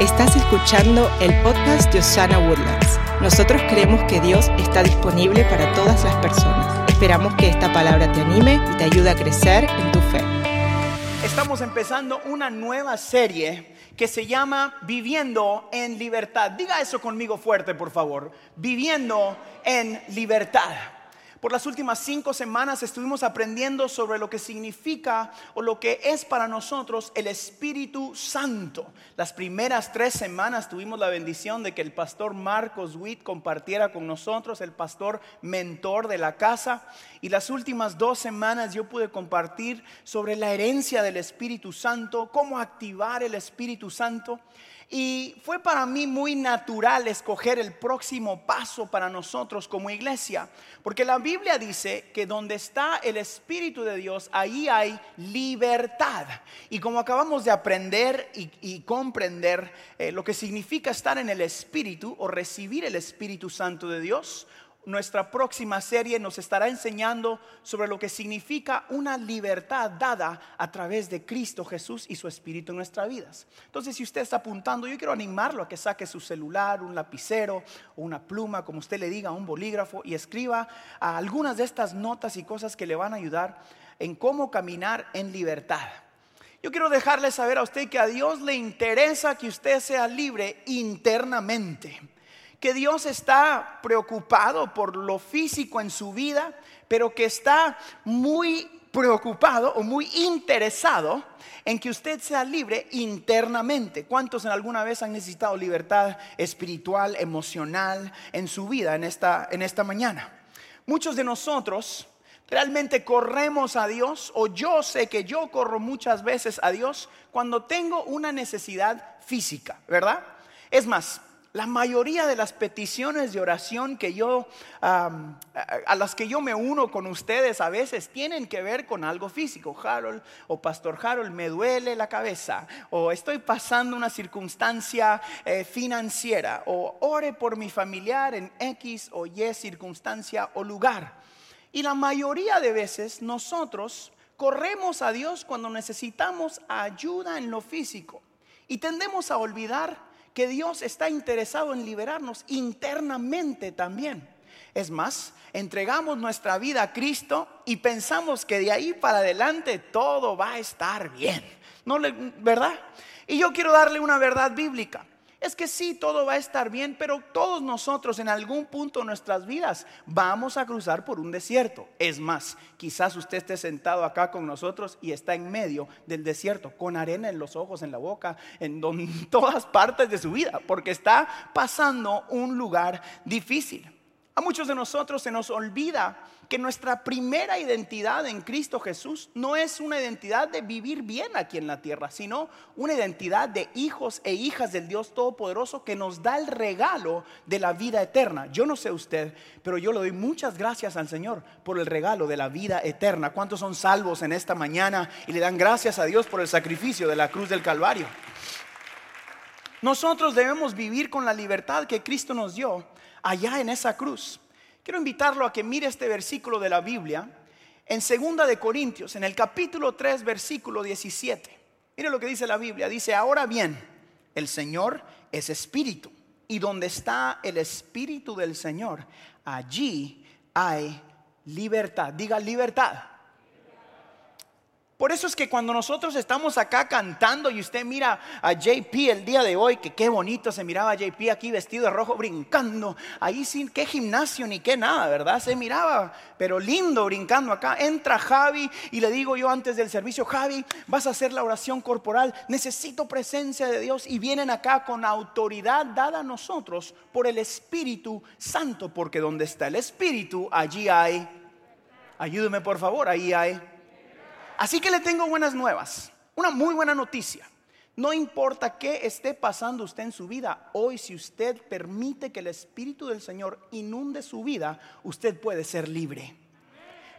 Estás escuchando el podcast de Osana Woodlands. Nosotros creemos que Dios está disponible para todas las personas. Esperamos que esta palabra te anime y te ayude a crecer en tu fe. Estamos empezando una nueva serie que se llama Viviendo en Libertad. Diga eso conmigo fuerte, por favor. Viviendo en Libertad. Por las últimas cinco semanas estuvimos aprendiendo sobre lo que significa o lo que es para nosotros el Espíritu Santo. Las primeras tres semanas tuvimos la bendición de que el pastor Marcos Witt compartiera con nosotros, el pastor mentor de la casa. Y las últimas dos semanas yo pude compartir sobre la herencia del Espíritu Santo, cómo activar el Espíritu Santo. Y fue para mí muy natural escoger el próximo paso para nosotros como iglesia, porque la Biblia dice que donde está el Espíritu de Dios, ahí hay libertad. Y como acabamos de aprender y, comprender eh, lo que significa estar en el Espíritu o recibir el Espíritu Santo de Dios, nuestra próxima serie nos estará enseñando sobre lo que significa una libertad dada a través de Cristo Jesús y su Espíritu en nuestras vidas. Entonces, si usted está apuntando, yo quiero animarlo a que saque su celular, un lapicero o una pluma, como usted le diga, un bolígrafo y escriba algunas de estas notas y cosas que le van a ayudar en cómo caminar en libertad. Yo quiero dejarle saber a usted que a Dios le interesa que usted sea libre internamente que Dios está preocupado por lo físico en su vida, pero que está muy preocupado o muy interesado en que usted sea libre internamente. ¿Cuántos alguna vez han necesitado libertad espiritual, emocional en su vida en esta, en esta mañana? Muchos de nosotros realmente corremos a Dios, o yo sé que yo corro muchas veces a Dios cuando tengo una necesidad física, ¿verdad? Es más, la mayoría de las peticiones de oración que yo, a las que yo me uno con ustedes a veces tienen que ver con algo físico. Harold o Pastor Harold, me duele la cabeza o estoy pasando una circunstancia eh, financiera o ore por mi familiar en X o Y circunstancia o lugar. Y la mayoría de veces nosotros corremos a Dios cuando necesitamos ayuda en lo físico y tendemos a olvidar que Dios está interesado en liberarnos internamente también. Es más, entregamos nuestra vida a Cristo y pensamos que de ahí para adelante todo va a estar bien. ¿No le, ¿Verdad? Y yo quiero darle una verdad bíblica es que sí, todo va a estar bien, pero todos nosotros en algún punto de nuestras vidas vamos a cruzar por un desierto. Es más, quizás usted esté sentado acá con nosotros y está en medio del desierto, con arena en los ojos, en la boca, en todas partes de su vida, porque está pasando un lugar difícil. A muchos de nosotros se nos olvida que nuestra primera identidad en Cristo Jesús no es una identidad de vivir bien aquí en la tierra, sino una identidad de hijos e hijas del Dios Todopoderoso que nos da el regalo de la vida eterna. Yo no sé usted, pero yo le doy muchas gracias al Señor por el regalo de la vida eterna. ¿Cuántos son salvos en esta mañana y le dan gracias a Dios por el sacrificio de la cruz del Calvario? Nosotros debemos vivir con la libertad que Cristo nos dio allá en esa cruz. Quiero invitarlo a que mire este versículo de la Biblia en segunda de Corintios, en el capítulo 3, versículo 17. Mire lo que dice la Biblia. Dice, ahora bien, el Señor es espíritu. Y donde está el espíritu del Señor, allí hay libertad. Diga libertad. Por eso es que cuando nosotros estamos acá cantando y usted mira a JP el día de hoy, que qué bonito se miraba JP aquí vestido de rojo brincando, ahí sin qué gimnasio ni qué nada, ¿verdad? Se miraba, pero lindo brincando acá. Entra Javi y le digo yo antes del servicio, Javi, vas a hacer la oración corporal, necesito presencia de Dios y vienen acá con autoridad dada a nosotros por el Espíritu Santo, porque donde está el Espíritu, allí hay, ayúdeme por favor, ahí hay Así que le tengo buenas nuevas, una muy buena noticia. No importa qué esté pasando usted en su vida, hoy si usted permite que el Espíritu del Señor inunde su vida, usted puede ser libre.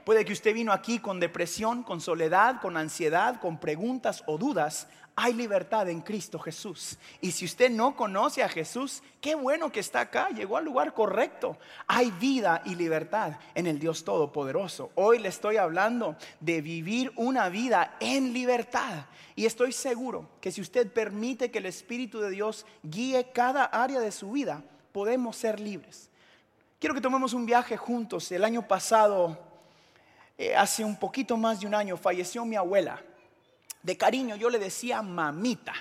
Puede que usted vino aquí con depresión, con soledad, con ansiedad, con preguntas o dudas. Hay libertad en Cristo Jesús. Y si usted no conoce a Jesús, qué bueno que está acá, llegó al lugar correcto. Hay vida y libertad en el Dios Todopoderoso. Hoy le estoy hablando de vivir una vida en libertad. Y estoy seguro que si usted permite que el Espíritu de Dios guíe cada área de su vida, podemos ser libres. Quiero que tomemos un viaje juntos. El año pasado, eh, hace un poquito más de un año, falleció mi abuela de cariño yo le decía mamita.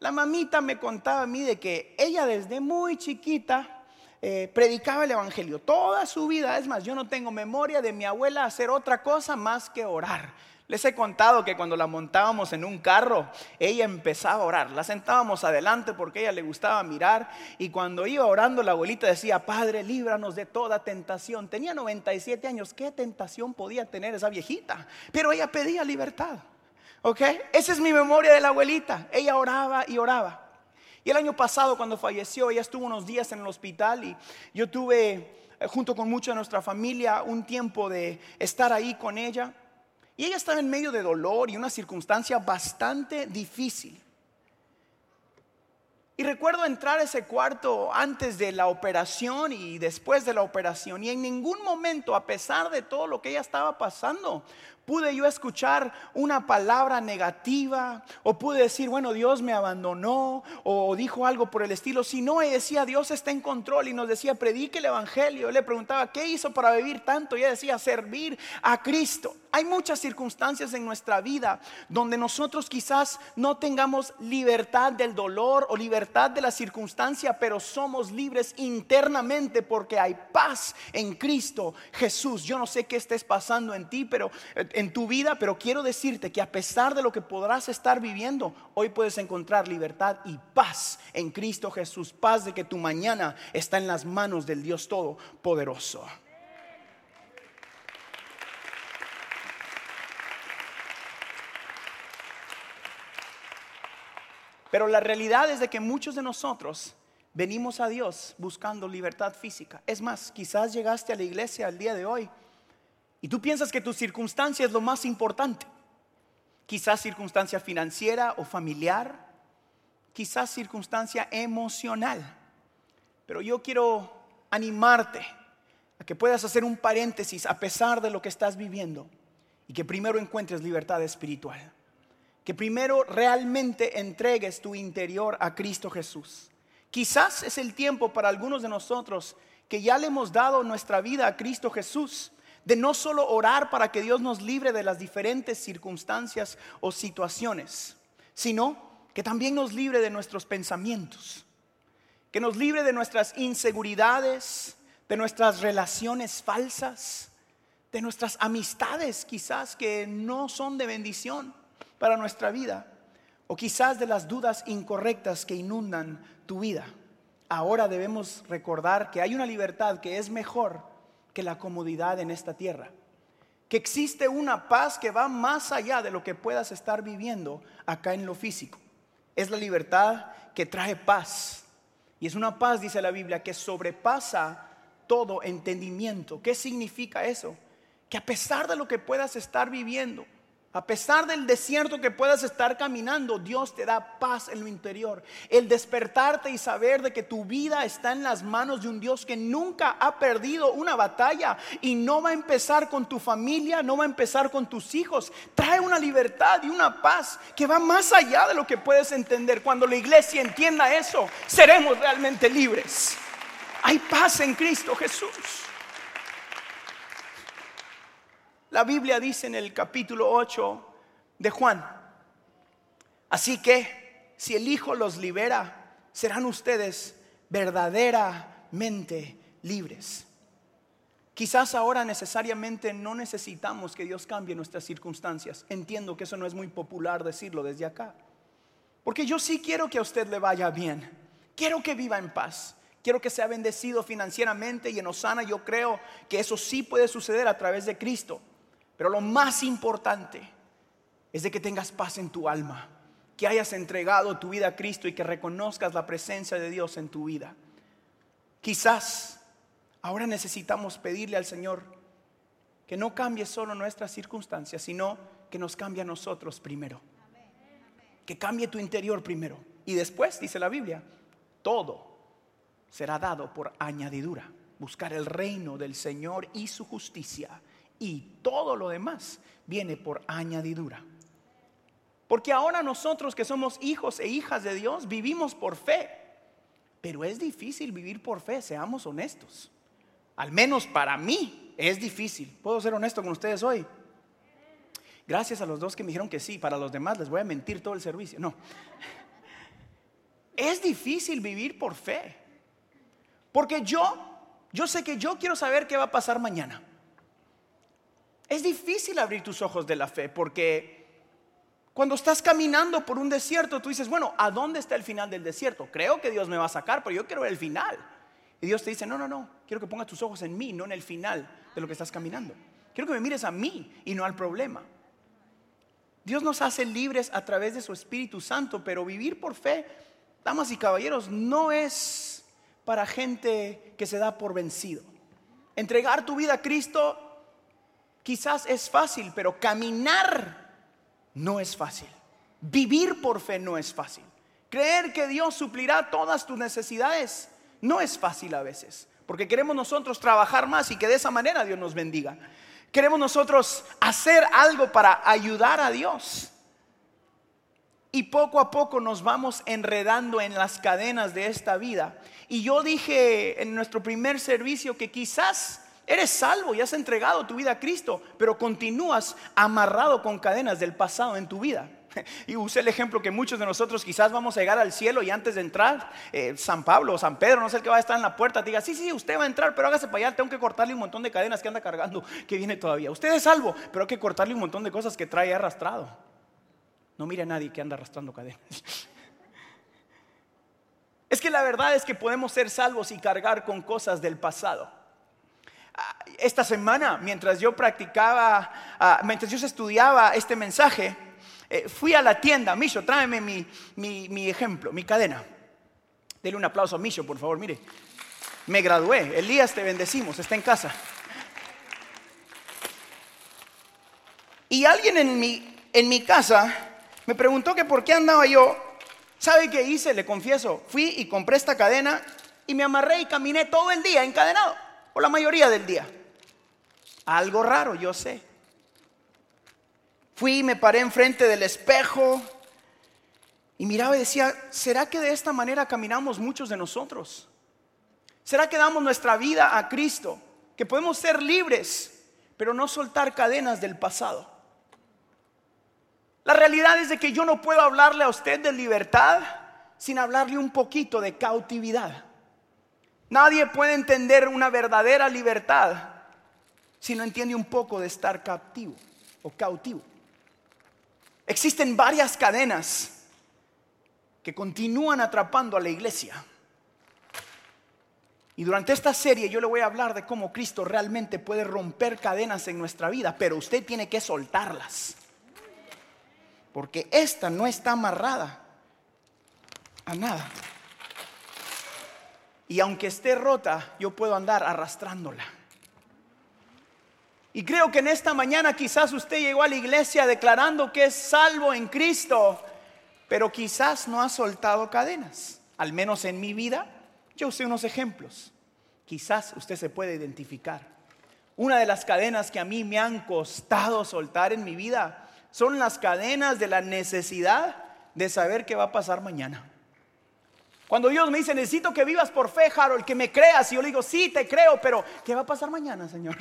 La mamita me contaba a mí de que ella desde muy chiquita eh, predicaba el Evangelio. Toda su vida, es más, yo no tengo memoria de mi abuela hacer otra cosa más que orar. Les he contado que cuando la montábamos en un carro, ella empezaba a orar. La sentábamos adelante porque a ella le gustaba mirar y cuando iba orando la abuelita decía, Padre, líbranos de toda tentación. Tenía 97 años, ¿qué tentación podía tener esa viejita? Pero ella pedía libertad. ¿Ok? Esa es mi memoria de la abuelita. Ella oraba y oraba. Y el año pasado cuando falleció, ella estuvo unos días en el hospital y yo tuve, eh, junto con mucha de nuestra familia, un tiempo de estar ahí con ella. Y ella estaba en medio de dolor y una circunstancia bastante difícil. Y recuerdo entrar a ese cuarto antes de la operación y después de la operación. Y en ningún momento, a pesar de todo lo que ella estaba pasando, pude yo escuchar una palabra negativa o pude decir, bueno, Dios me abandonó o dijo algo por el estilo. Si no, decía, Dios está en control y nos decía, predique el Evangelio. Yo le preguntaba, ¿qué hizo para vivir tanto? Y ella decía, servir a Cristo. Hay muchas circunstancias en nuestra vida donde nosotros quizás no tengamos libertad del dolor o libertad de la circunstancia, pero somos libres internamente porque hay paz en Cristo Jesús. Yo no sé qué estés pasando en ti, pero eh, en tu vida, pero quiero decirte que a pesar de lo que podrás estar viviendo, hoy puedes encontrar libertad y paz en Cristo Jesús, paz de que tu mañana está en las manos del Dios Todopoderoso. Pero la realidad es de que muchos de nosotros venimos a Dios buscando libertad física. Es más, quizás llegaste a la iglesia el día de hoy y tú piensas que tu circunstancia es lo más importante. Quizás circunstancia financiera o familiar, quizás circunstancia emocional. Pero yo quiero animarte a que puedas hacer un paréntesis a pesar de lo que estás viviendo y que primero encuentres libertad espiritual que primero realmente entregues tu interior a Cristo Jesús. Quizás es el tiempo para algunos de nosotros que ya le hemos dado nuestra vida a Cristo Jesús, de no solo orar para que Dios nos libre de las diferentes circunstancias o situaciones, sino que también nos libre de nuestros pensamientos, que nos libre de nuestras inseguridades, de nuestras relaciones falsas, de nuestras amistades quizás que no son de bendición para nuestra vida o quizás de las dudas incorrectas que inundan tu vida. Ahora debemos recordar que hay una libertad que es mejor que la comodidad en esta tierra. Que existe una paz que va más allá de lo que puedas estar viviendo acá en lo físico. Es la libertad que trae paz. Y es una paz, dice la Biblia, que sobrepasa todo entendimiento. ¿Qué significa eso? Que a pesar de lo que puedas estar viviendo, a pesar del desierto que puedas estar caminando, Dios te da paz en lo interior. El despertarte y saber de que tu vida está en las manos de un Dios que nunca ha perdido una batalla y no va a empezar con tu familia, no va a empezar con tus hijos. Trae una libertad y una paz que va más allá de lo que puedes entender. Cuando la iglesia entienda eso, seremos realmente libres. Hay paz en Cristo Jesús. La Biblia dice en el capítulo 8 de Juan, así que si el Hijo los libera, serán ustedes verdaderamente libres. Quizás ahora necesariamente no necesitamos que Dios cambie nuestras circunstancias. Entiendo que eso no es muy popular decirlo desde acá. Porque yo sí quiero que a usted le vaya bien. Quiero que viva en paz. Quiero que sea bendecido financieramente y en Osana yo creo que eso sí puede suceder a través de Cristo. Pero lo más importante es de que tengas paz en tu alma, que hayas entregado tu vida a Cristo y que reconozcas la presencia de Dios en tu vida. Quizás ahora necesitamos pedirle al Señor que no cambie solo nuestras circunstancias, sino que nos cambie a nosotros primero. que cambie tu interior primero. Y después, dice la Biblia, todo será dado por añadidura. Buscar el reino del Señor y su justicia. Y todo lo demás viene por añadidura. Porque ahora nosotros que somos hijos e hijas de Dios vivimos por fe. Pero es difícil vivir por fe, seamos honestos. Al menos para mí es difícil. ¿Puedo ser honesto con ustedes hoy? Gracias a los dos que me dijeron que sí, para los demás les voy a mentir todo el servicio. No. Es difícil vivir por fe. Porque yo, yo sé que yo quiero saber qué va a pasar mañana. Es difícil abrir tus ojos de la fe porque cuando estás caminando por un desierto, tú dices, bueno, ¿a dónde está el final del desierto? Creo que Dios me va a sacar, pero yo quiero ver el final. Y Dios te dice, no, no, no, quiero que pongas tus ojos en mí, no en el final de lo que estás caminando. Quiero que me mires a mí y no al problema. Dios nos hace libres a través de su Espíritu Santo, pero vivir por fe, damas y caballeros, no es para gente que se da por vencido. Entregar tu vida a Cristo quizás es fácil, pero caminar no es fácil. Vivir por fe no es fácil. Creer que Dios suplirá todas tus necesidades no es fácil a veces, porque queremos nosotros trabajar más y que de esa manera Dios nos bendiga. Queremos nosotros hacer algo para ayudar a Dios. Y poco a poco nos vamos enredando en las cadenas de esta vida. Y yo dije en nuestro primer servicio que quizás eres salvo y has entregado tu vida a Cristo, pero continúas amarrado con cadenas del pasado en tu vida. Y usé el ejemplo que muchos de nosotros quizás vamos a llegar al cielo y antes de entrar, eh, San Pablo o San Pedro, no sé el que va a estar en la puerta, diga, sí, sí, usted va a entrar, pero hágase para allá, tengo que cortarle un montón de cadenas que anda cargando, que viene todavía. Usted es salvo, pero hay que cortarle un montón de cosas que trae arrastrado. No mire a nadie que anda arrastrando cadenas. Es que la verdad es que podemos ser salvos y cargar con cosas del pasado. Ah, esta semana, mientras yo practicaba, ah, mientras yo estudiaba este mensaje, eh, fui a la tienda, Misho, tráeme mi, mi, ejemplo, mi cadena. Dele un aplauso a Misho, por favor, mire. Me gradué, Elías te bendecimos, está en casa. Y alguien en mi, en mi casa me preguntó que por qué andaba yo. ¿Sabe qué hice? Le confieso, fui y compré esta cadena y me amarré y caminé todo el día encadenado, o la mayoría del día. Algo raro, yo sé. Fui me paré enfrente del espejo y miraba y decía, ¿será que de esta manera caminamos muchos de nosotros? ¿Será que damos nuestra vida a Cristo? Que podemos ser libres, pero no soltar cadenas del pasado. La realidad es de que yo no puedo hablarle a usted de libertad sin hablarle un poquito de cautividad. Nadie puede entender una verdadera libertad si no entiende un poco de estar captivo o cautivo. Existen varias cadenas que continúan atrapando a la iglesia. Y durante esta serie yo le voy a hablar de cómo Cristo realmente puede romper cadenas en nuestra vida, pero usted tiene que soltarlas. Porque esta no está amarrada a nada. Y aunque esté rota, yo puedo andar arrastrándola. Y creo que en esta mañana quizás usted llegó a la iglesia declarando que es salvo en Cristo, pero quizás no ha soltado cadenas. Al menos en mi vida, yo usé unos ejemplos. Quizás usted se puede identificar. Una de las cadenas que a mí me han costado soltar en mi vida son las cadenas de la necesidad de saber qué va a pasar mañana. Cuando Dios me dice, necesito que vivas por fe, Harold, que me creas, y yo le digo, sí, te creo, pero ¿qué va a pasar mañana, Señor?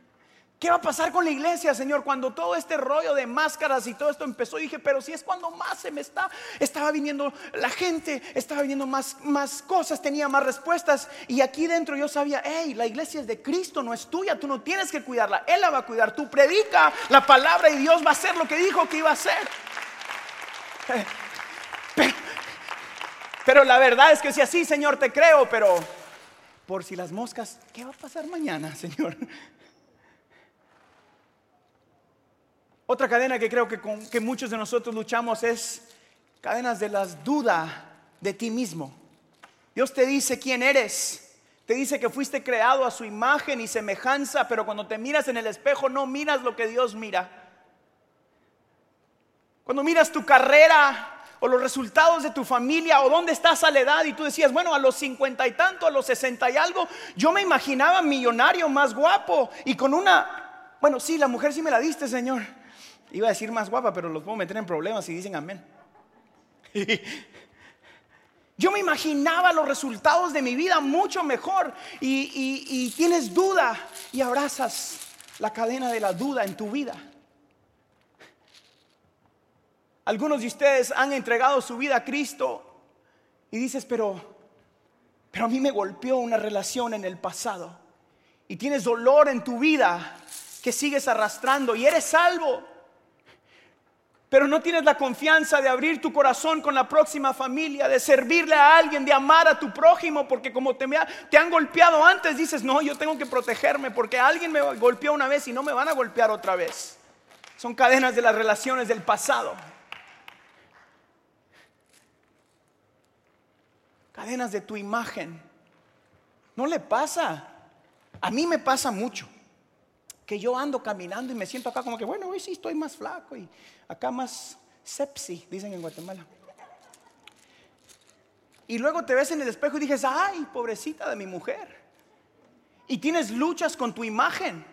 ¿Qué va a pasar con la iglesia, Señor? Cuando todo este rollo de máscaras y todo esto empezó, dije, pero si es cuando más se me está, estaba viniendo la gente, estaba viniendo más, más cosas, tenía más respuestas. Y aquí dentro yo sabía, hey, la iglesia es de Cristo, no es tuya, tú no tienes que cuidarla, Él la va a cuidar. Tú predica la palabra y Dios va a hacer lo que dijo que iba a hacer. Pero, la verdad es que si así, Señor, te creo, pero por si las moscas, ¿qué va a pasar mañana, Señor? Otra cadena que creo que, con, que muchos de nosotros luchamos es cadenas de las dudas de ti mismo. Dios te dice quién eres. Te dice que fuiste creado a su imagen y semejanza, pero cuando te miras en el espejo no miras lo que Dios mira. Cuando miras tu carrera, o los resultados de tu familia o dónde estás a la edad y tú decías, bueno, a los cincuenta y tanto, a los sesenta y algo, yo me imaginaba millonario más guapo y con una, bueno, sí, la mujer sí me la diste, Señor. Iba a decir más guapa, pero los puedo meter en problemas si dicen amén. Yo me imaginaba los resultados de mi vida mucho mejor y, tienes duda y abrazas la cadena de la duda en tu vida. Algunos de ustedes han entregado su vida a Cristo y dices, pero, pero a mí me golpeó una relación en el pasado y tienes dolor en tu vida que sigues arrastrando y eres salvo pero no tienes la confianza de abrir tu corazón con la próxima familia, de servirle a alguien, de amar a tu prójimo, porque como te, te, han golpeado antes, dices, no, yo tengo que protegerme porque alguien me golpeó una vez y no me van a golpear otra vez. Son cadenas de las relaciones del pasado. Cadenas de tu imagen. No le pasa. A mí me pasa mucho que yo ando caminando y me siento acá como que, bueno, hoy sí estoy más flaco y acá más sepsi, dicen en Guatemala. Y luego te ves en el espejo y dices, ay, pobrecita de mi mujer. Y tienes luchas con tu imagen.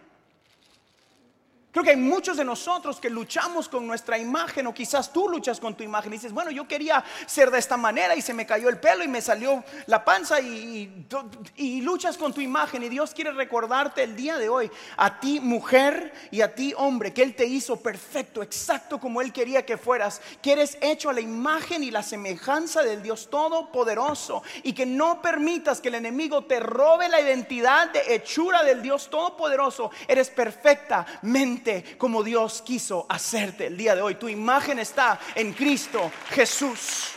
Creo que hay muchos de nosotros que luchamos con nuestra imagen o quizás tú luchas con tu imagen y dices, bueno, yo quería ser de esta manera y se me cayó el pelo y me salió la panza y, y, luchas con tu imagen y Dios quiere recordarte el día de hoy a ti mujer y a ti hombre que Él te hizo perfecto, exacto como Él quería que fueras, que eres hecho a la imagen y la semejanza del Dios Todopoderoso y que no permitas que el enemigo te robe la identidad de hechura del Dios Todopoderoso, eres perfectamente como Dios quiso hacerte el día de hoy. Tu imagen está en Cristo Jesús.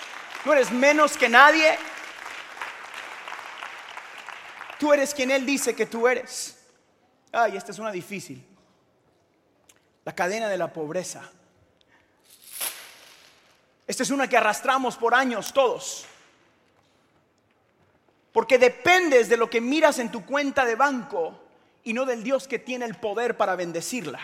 No eres menos que nadie. Tú eres quien Él dice que tú eres. Ay, esta es una difícil. La cadena de la pobreza. Esta es una que arrastramos por años todos. Porque dependes de lo que miras en tu cuenta de banco y no del Dios que tiene el poder para bendecirla.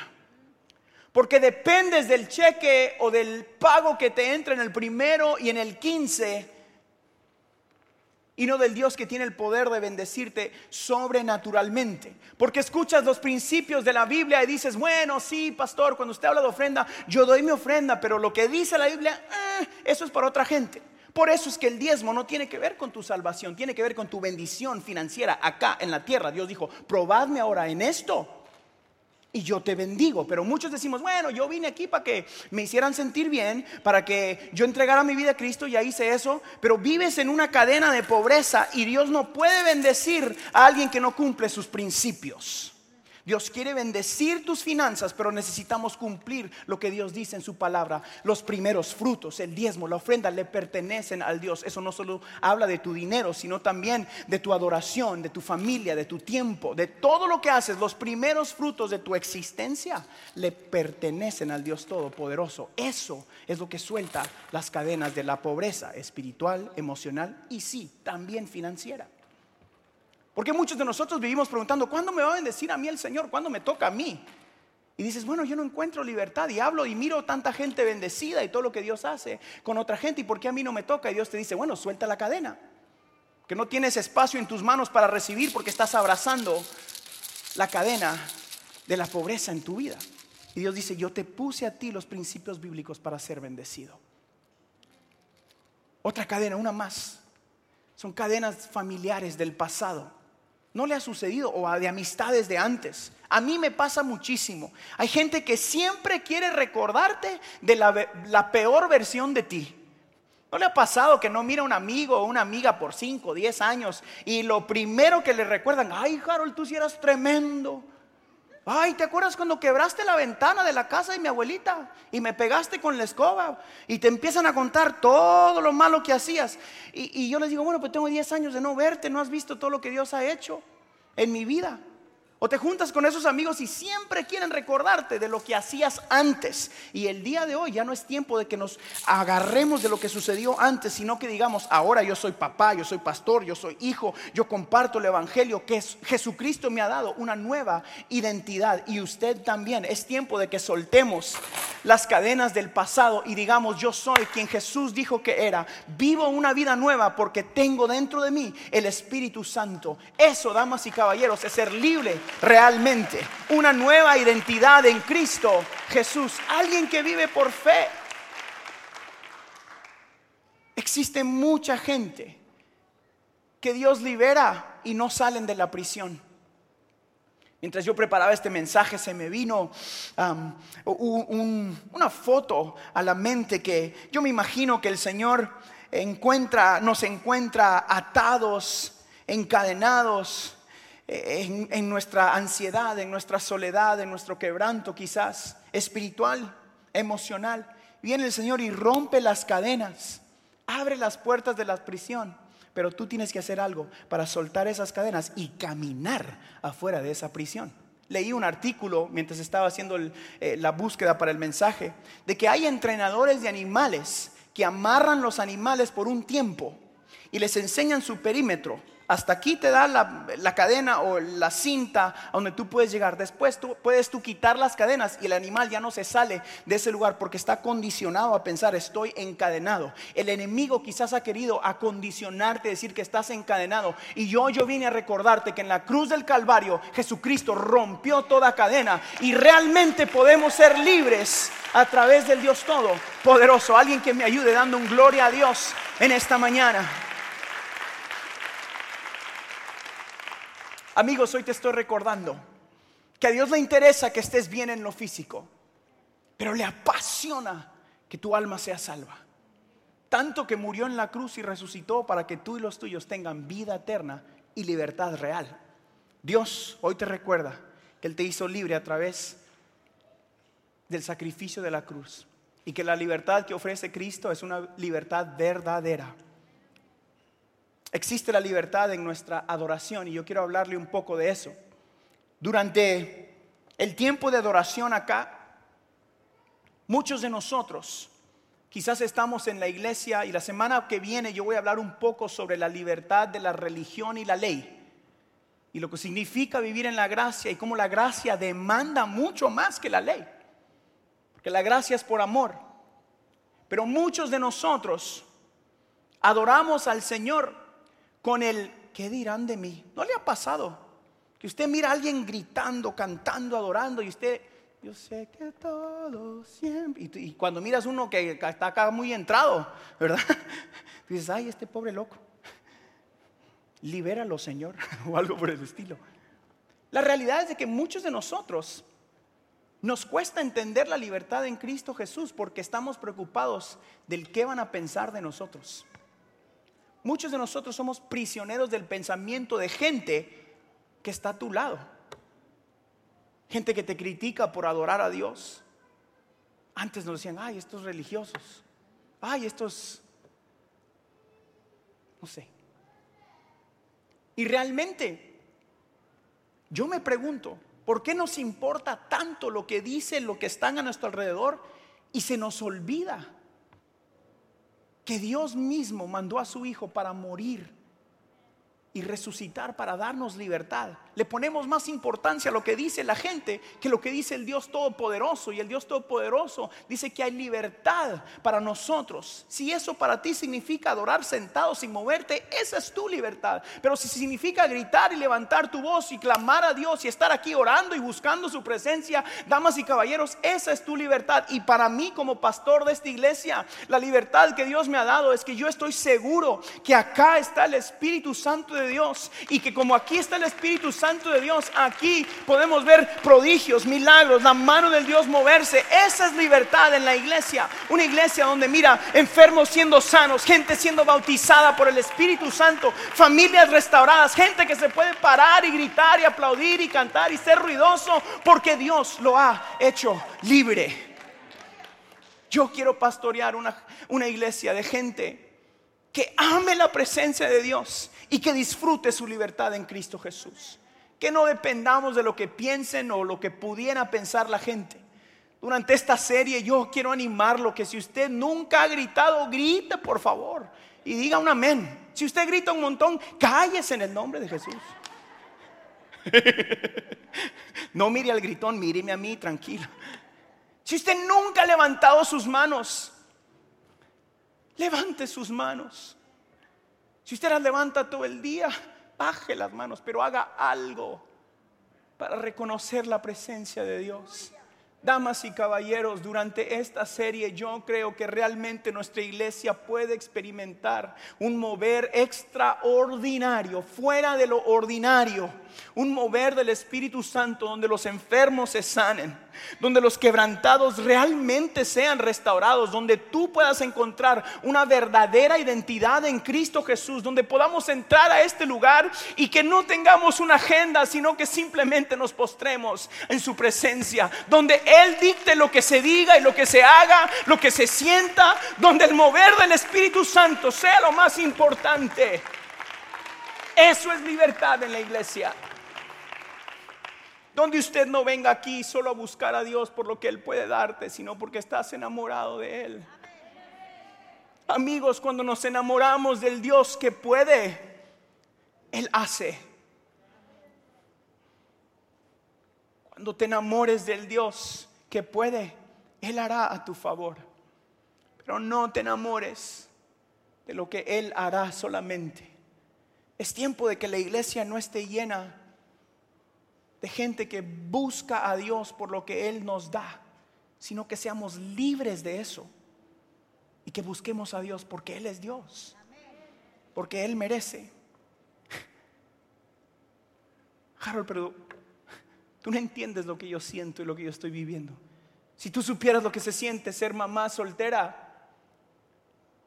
Porque dependes del cheque o del pago que te entra en el primero y en el quince y no del Dios que tiene el poder de bendecirte sobrenaturalmente. Porque escuchas los principios de la Biblia y dices, bueno, sí, pastor, cuando usted habla de ofrenda, yo doy mi ofrenda, pero lo que dice la Biblia, eh, eso es para otra gente. Por eso es que el diezmo no tiene que ver con tu salvación, tiene que ver con tu bendición financiera acá en la tierra. Dios dijo, probadme ahora en esto y yo te bendigo. Pero muchos decimos, bueno, yo vine aquí para que me hicieran sentir bien, para que yo entregara mi vida a Cristo, ya hice eso, pero vives en una cadena de pobreza y Dios no puede bendecir a alguien que no cumple sus principios. Dios quiere bendecir tus finanzas, pero necesitamos cumplir lo que Dios dice en su palabra. Los primeros frutos, el diezmo, la ofrenda le pertenecen al Dios. Eso no solo habla de tu dinero, sino también de tu adoración, de tu familia, de tu tiempo, de todo lo que haces. Los primeros frutos de tu existencia le pertenecen al Dios Todopoderoso. Eso es lo que suelta las cadenas de la pobreza espiritual, emocional y sí, también financiera. Porque muchos de nosotros vivimos preguntando, ¿cuándo me va a bendecir a mí el Señor? ¿Cuándo me toca a mí? Y dices, bueno, yo no encuentro libertad y hablo y miro tanta gente bendecida y todo lo que Dios hace con otra gente y por qué a mí no me toca? Y Dios te dice, bueno, suelta la cadena, que no tienes espacio en tus manos para recibir porque estás abrazando la cadena de la pobreza en tu vida. Y Dios dice, yo te puse a ti los principios bíblicos para ser bendecido. Otra cadena, una más. Son cadenas familiares del pasado ¿No le ha sucedido? O de amistades de antes. A mí me pasa muchísimo. Hay gente que siempre quiere recordarte de la, peor versión de ti. ¿No le ha pasado que no mira a un amigo o una amiga por 5 o 10 años y lo primero que le recuerdan, ay Harold, tú si eras tremendo? Ay, ¿te acuerdas cuando quebraste la ventana de la casa de mi abuelita y me pegaste con la escoba? Y te empiezan a contar todo lo malo que hacías. Y, y yo les digo, bueno, pues tengo 10 años de no verte, no has visto todo lo que Dios ha hecho en mi vida. O te juntas con esos amigos y siempre quieren recordarte de lo que hacías antes. Y el día de hoy ya no es tiempo de que nos agarremos de lo que sucedió antes, sino que digamos, ahora yo soy papá, yo soy pastor, yo soy hijo, yo comparto el Evangelio que Jesucristo me ha dado una nueva identidad. Y usted también. Es tiempo de que soltemos las cadenas del pasado y digamos, yo soy quien Jesús dijo que era. Vivo una vida nueva porque tengo dentro de mí el Espíritu Santo. Eso, damas y caballeros, es ser libre realmente. Una nueva identidad en Cristo Jesús. Alguien que vive por fe. Existe mucha gente que Dios libera y no salen de la prisión. Mientras yo preparaba este mensaje se me vino una foto a la mente que yo me imagino que el Señor encuentra, nos encuentra atados, encadenados eh, en, nuestra ansiedad, en nuestra soledad, en nuestro quebranto quizás espiritual, emocional. Viene el Señor y rompe las cadenas, abre las puertas de la prisión pero tú tienes que hacer algo para soltar esas cadenas y caminar afuera de esa prisión. Leí un artículo mientras estaba haciendo eh, la búsqueda para el mensaje de que hay entrenadores de animales que amarran los animales por un tiempo y les enseñan su perímetro hasta aquí te da la, cadena o la cinta a donde tú puedes llegar. Después tú, puedes tú quitar las cadenas y el animal ya no se sale de ese lugar porque está condicionado a pensar estoy encadenado. El enemigo quizás ha querido acondicionarte, decir que estás encadenado. Y yo, yo vine a recordarte que en la cruz del Calvario Jesucristo rompió toda cadena y realmente podemos ser libres a través del Dios Todopoderoso. Alguien que me ayude dando un gloria a Dios en esta mañana. Amigos, hoy te estoy recordando que a Dios le interesa que estés bien en lo físico, pero le apasiona que tu alma sea salva. Tanto que murió en la cruz y resucitó para que tú y los tuyos tengan vida eterna y libertad real. Dios hoy te recuerda que Él te hizo libre a través del sacrificio de la cruz y que la libertad que ofrece Cristo es una libertad verdadera. Existe la libertad en nuestra adoración y yo quiero hablarle un poco de eso. Durante el tiempo de adoración acá, muchos de nosotros quizás estamos en la iglesia y la semana que viene yo voy a hablar un poco sobre la libertad de la religión y la ley y lo que significa vivir en la gracia y cómo la gracia demanda mucho más que la ley. Porque la gracia es por amor. Pero muchos de nosotros adoramos al Señor con el ¿qué dirán de mí? ¿No le ha pasado? Que usted mira a alguien gritando, cantando, adorando y usted, yo sé que todo siempre... Y, cuando miras uno que está acá muy entrado, ¿verdad? Dices, ay, este pobre loco. Libéralo, Señor, o algo por el estilo. La realidad es de que muchos de nosotros nos cuesta entender la libertad en Cristo Jesús porque estamos preocupados del qué van a pensar de nosotros. Muchos de nosotros somos prisioneros del pensamiento de gente que está a tu lado. Gente que te critica por adorar a Dios. Antes nos decían, ay, estos religiosos. Ay, estos... No sé. Y realmente, yo me pregunto, ¿por qué nos importa tanto lo que dicen, lo que están a nuestro alrededor y se nos olvida que Dios mismo mandó a su Hijo para morir y resucitar para darnos libertad. Le ponemos más importancia a lo que dice la gente que lo que dice el Dios Todopoderoso. Y el Dios Todopoderoso dice que hay libertad para nosotros. Si eso para ti significa adorar sentado sin moverte, esa es tu libertad. Pero si significa gritar y levantar tu voz y clamar a Dios y estar aquí orando y buscando su presencia, damas y caballeros, esa es tu libertad. Y para mí como pastor de esta iglesia, la libertad que Dios me ha dado es que yo estoy seguro que acá está el Espíritu Santo Dios y que como aquí está el Espíritu Santo de Dios, aquí podemos ver prodigios, milagros, la mano del Dios moverse. Esa es libertad en la iglesia. Una iglesia donde mira enfermos siendo sanos, gente siendo bautizada por el Espíritu Santo, familias restauradas, gente que se puede parar y gritar y aplaudir y cantar y ser ruidoso porque Dios lo ha hecho libre. Yo quiero pastorear una, una iglesia de gente que ame la presencia de Dios y que disfrute su libertad en Cristo Jesús. Que no dependamos de lo que piensen o lo que pudiera pensar la gente. Durante esta serie yo quiero animarlo que si usted nunca ha gritado, grite por favor y diga un amén. Si usted grita un montón, cállese en el nombre de Jesús. No mire al gritón, míreme a mí, tranquilo. Si usted nunca ha levantado sus manos, levante sus manos. Si usted las levanta todo el día, baje las manos, pero haga algo para reconocer la presencia de Dios. Damas y caballeros, durante esta serie yo creo que realmente nuestra iglesia puede experimentar un mover extraordinario, fuera de lo ordinario, un mover del Espíritu Santo donde los enfermos se sanen, donde los quebrantados realmente sean restaurados, donde tú puedas encontrar una verdadera identidad en Cristo Jesús, donde podamos entrar a este lugar y que no tengamos una agenda, sino que simplemente nos postremos en su presencia, donde él dicte lo que se diga y lo que se haga, lo que se sienta, donde el mover del Espíritu Santo sea lo más importante. Eso es libertad en la iglesia. Donde usted no venga aquí solo a buscar a Dios por lo que Él puede darte, sino porque estás enamorado de Él. Amigos, cuando nos enamoramos del Dios que puede, Él hace. Cuando te enamores del Dios que puede, Él hará a tu favor. Pero no te enamores de lo que Él hará solamente. Es tiempo de que la iglesia no esté llena de gente que busca a Dios por lo que Él nos da, sino que seamos libres de eso y que busquemos a Dios porque Él es Dios, porque Él merece. Harold, pero Tú no entiendes lo que yo siento y lo que yo estoy viviendo. Si tú supieras lo que se siente ser mamá soltera,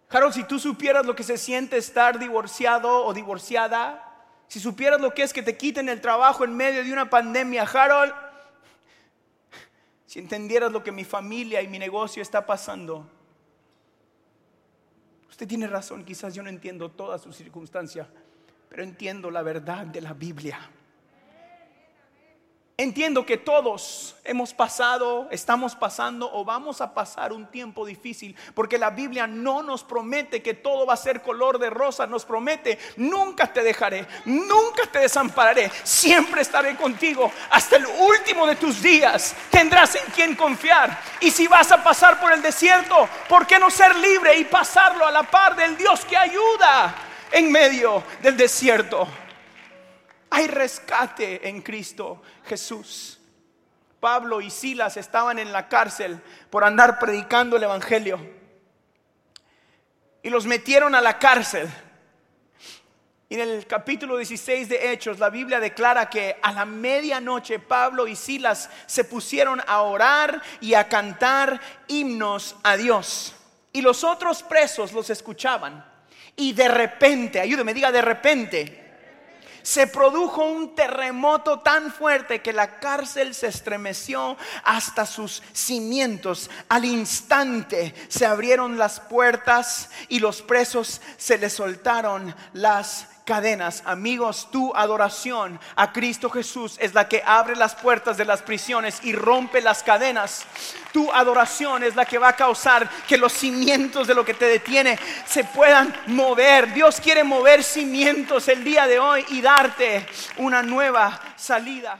Harold, si tú supieras lo que se siente estar divorciado o divorciada, si supieras lo que es que te quiten el trabajo en medio de una pandemia, Harold, si entendieras lo que mi familia y mi negocio está pasando, usted tiene razón, quizás yo no entiendo toda su circunstancia, pero entiendo la verdad de la Biblia. Entiendo que todos hemos pasado, estamos pasando o vamos a pasar un tiempo difícil, porque la Biblia no nos promete que todo va a ser color de rosa, nos promete, nunca te dejaré, nunca te desampararé, siempre estaré contigo hasta el último de tus días, tendrás en quien confiar. Y si vas a pasar por el desierto, ¿por qué no ser libre y pasarlo a la par del Dios que ayuda en medio del desierto? Hay rescate en Cristo Jesús. Pablo y Silas estaban en la cárcel por andar predicando el Evangelio. Y los metieron a la cárcel. Y en el capítulo 16 de Hechos, la Biblia declara que a la medianoche Pablo y Silas se pusieron a orar y a cantar himnos a Dios. Y los otros presos los escuchaban. Y de repente, ayúdeme, diga de repente, se produjo un terremoto tan fuerte que la cárcel se estremeció hasta sus cimientos. Al instante se abrieron las puertas y los presos se les soltaron las cadenas. Amigos, tu adoración a Cristo Jesús es la que abre las puertas de las prisiones y rompe las cadenas. Tu adoración es la que va a causar que los cimientos de lo que te detiene se puedan mover. Dios quiere mover cimientos el día de hoy y darte una nueva salida.